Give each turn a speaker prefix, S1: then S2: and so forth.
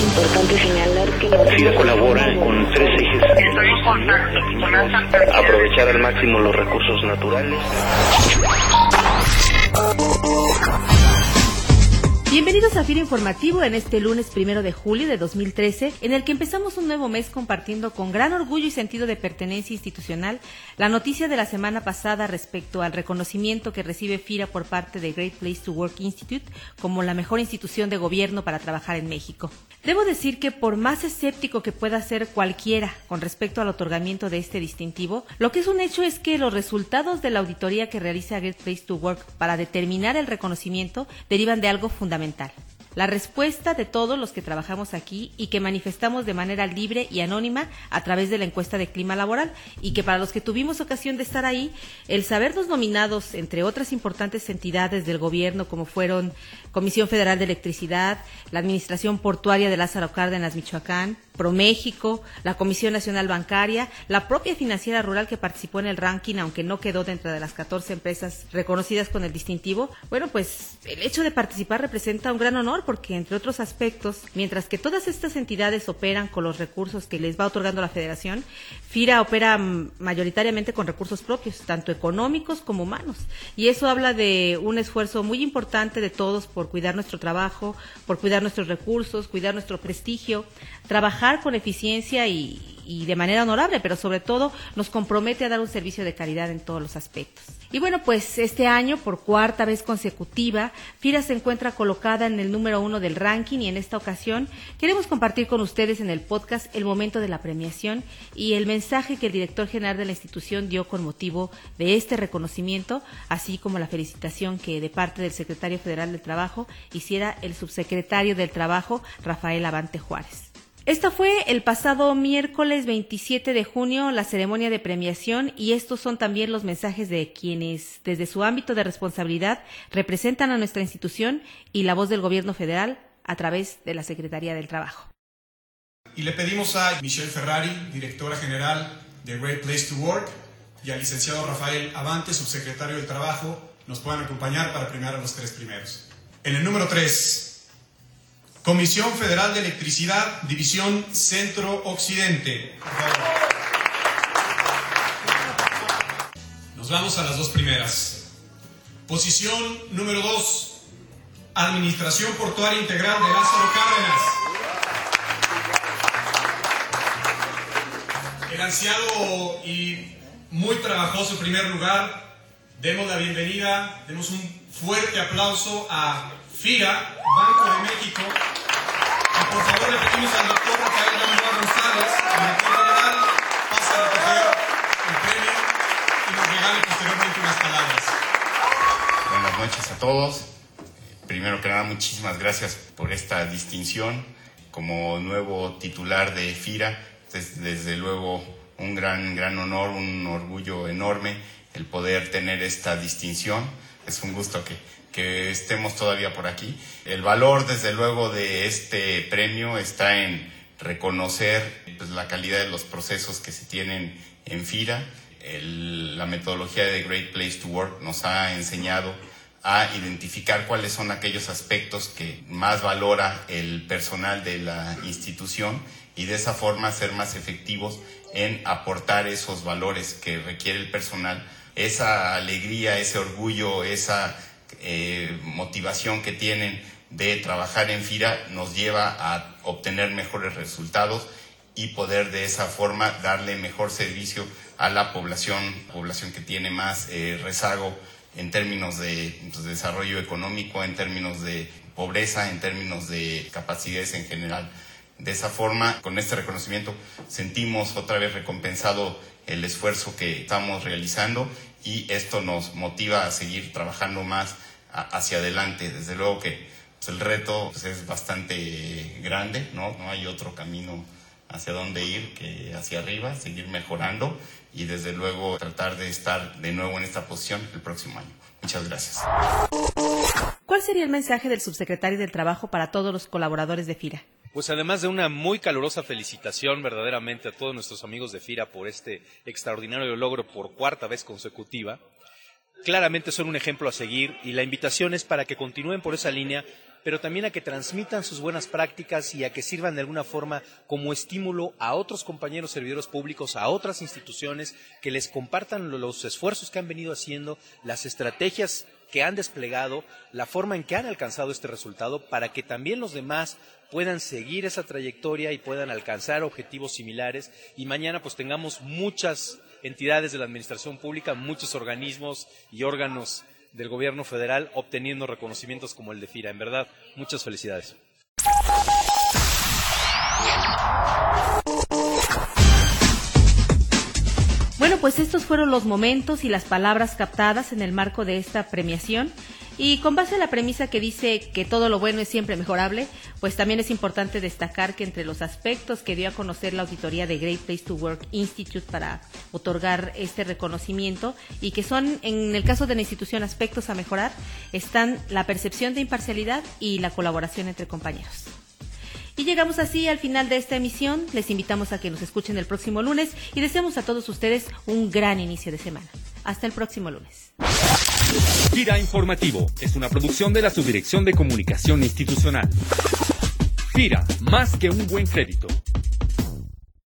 S1: Es importante señalar que la
S2: FIRA colabora con tres ejes. Aprovechar al máximo los recursos naturales.
S3: A FIRA Informativo en este lunes primero de julio de 2013, en el que empezamos un nuevo mes compartiendo con gran orgullo y sentido de pertenencia institucional la noticia de la semana pasada respecto al reconocimiento que recibe FIRA por parte de Great Place to Work Institute como la mejor institución de gobierno para trabajar en México. Debo decir que por más escéptico que pueda ser cualquiera con respecto al otorgamiento de este distintivo, lo que es un hecho es que los resultados de la auditoría que realiza Great Place to Work para determinar el reconocimiento derivan de algo fundamental la respuesta de todos los que trabajamos aquí y que manifestamos de manera libre y anónima a través de la encuesta de clima laboral. Y que para los que tuvimos ocasión de estar ahí, el sabernos nominados entre otras importantes entidades del gobierno como fueron Comisión Federal de Electricidad, la Administración Portuaria de Lázaro Cárdenas, Michoacán, ProMéxico, la Comisión Nacional Bancaria, la propia financiera rural que participó en el ranking, aunque no quedó dentro de las 14 empresas reconocidas con el distintivo. Bueno, pues el hecho de participar representa un gran honor porque, entre otros aspectos, mientras que todas estas entidades operan con los recursos que les va otorgando la federación, FIRA opera mayoritariamente con recursos propios, tanto económicos como humanos. Y eso habla de un esfuerzo muy importante de todos por cuidar nuestro trabajo, por cuidar nuestros recursos, cuidar nuestro prestigio, trabajar con eficiencia y, de manera honorable, pero sobre todo nos compromete a dar un servicio de calidad en todos los aspectos. Y bueno, pues este año, por cuarta vez consecutiva, FIRA se encuentra colocada en el número uno del ranking y en esta ocasión queremos compartir con ustedes en el podcast el momento de la premiación y el mensaje que el director general de la institución dio con motivo de este reconocimiento, así como la felicitación que de parte del secretario federal del Trabajo hiciera el subsecretario del Trabajo, Rafael Avante Juárez. Esta fue el pasado miércoles 27 de junio la ceremonia de premiación y estos son también los mensajes de quienes desde su ámbito de responsabilidad representan a nuestra institución y la voz del gobierno federal a través de la Secretaría del Trabajo.
S4: Y le pedimos a Michelle Ferrari, directora general de Great Place to Work, y al licenciado Rafael Avante, subsecretario del Trabajo, nos puedan acompañar para premiar a los tres primeros. En el número 3, Comisión Federal de Electricidad, División Centro Occidente. Nos vamos a las dos primeras. Posición número 2. Administración Portuaria Integral de Lázaro Cárdenas. El ansiado y muy trabajoso primer lugar. Demos la bienvenida, demos un fuerte aplauso a FIRA, Banco de México. Y por favor le pedimos al doctor Rafael Gamboa González, director general, pase a recoger el premio y nos regale posteriormente unas palabras.
S5: Buenas noches a todos. Primero que nada, muchísimas gracias por esta distinción. Como nuevo titular de FIRA, es desde luego un gran, gran honor, un orgullo enorme el poder tener esta distinción. Es un gusto que estemos todavía por aquí. El valor, desde luego, de este premio está en reconocer pues, la calidad de los procesos que se tienen en FIRA. la metodología de Great Place to Work nos ha enseñado a identificar cuáles son aquellos aspectos que más valora el personal de la institución y de esa forma ser más efectivos en aportar esos valores que requiere el personal, esa alegría, ese orgullo, esa eh, motivación que tienen de trabajar en FIRA nos lleva a obtener mejores resultados y poder de esa forma darle mejor servicio a la población, población que tiene más eh, rezago en términos de pues, desarrollo económico, en términos de pobreza, en términos de capacidades en general. De esa forma, con este reconocimiento, sentimos otra vez recompensado el esfuerzo que estamos realizando y esto nos motiva a seguir trabajando más hacia adelante. Desde luego que pues, el reto pues, es bastante grande, ¿no? No hay otro camino hacia dónde ir que hacia arriba, seguir mejorando y desde luego tratar de estar de nuevo en esta posición el próximo año. Muchas gracias.
S3: ¿Cuál sería el mensaje del subsecretario del Trabajo para todos los colaboradores de FIRA?
S6: Pues además de una muy calurosa felicitación verdaderamente a todos nuestros amigos de FIRA por este extraordinario logro por cuarta vez consecutiva, claramente son un ejemplo a seguir y la invitación es para que continúen por esa línea pero también a que transmitan sus buenas prácticas y a que sirvan de alguna forma como estímulo a otros compañeros servidores públicos, a otras instituciones, que les compartan los esfuerzos que han venido haciendo, las estrategias que han desplegado, la forma en que han alcanzado este resultado, para que también los demás puedan seguir esa trayectoria y puedan alcanzar objetivos similares y mañana pues tengamos muchas entidades de la administración pública, muchos organismos y órganos del gobierno federal obteniendo reconocimientos como el de FIRA. En verdad, muchas felicidades.
S3: Pues estos fueron los momentos y las palabras captadas en el marco de esta premiación. Y con base a la premisa que dice que todo lo bueno es siempre mejorable, pues también es importante destacar que entre los aspectos que dio a conocer la auditoría de Great Place to Work Institute para otorgar este reconocimiento y que son, en el caso de la institución, aspectos a mejorar, están la percepción de imparcialidad y la colaboración entre compañeros. Y llegamos así al final de esta emisión. Les invitamos a que nos escuchen el próximo lunes y deseamos a todos ustedes un gran inicio de semana. Hasta el próximo lunes.
S7: Gira Informativo es una producción de la Subdirección de Comunicación Institucional. Gira, más que un buen crédito.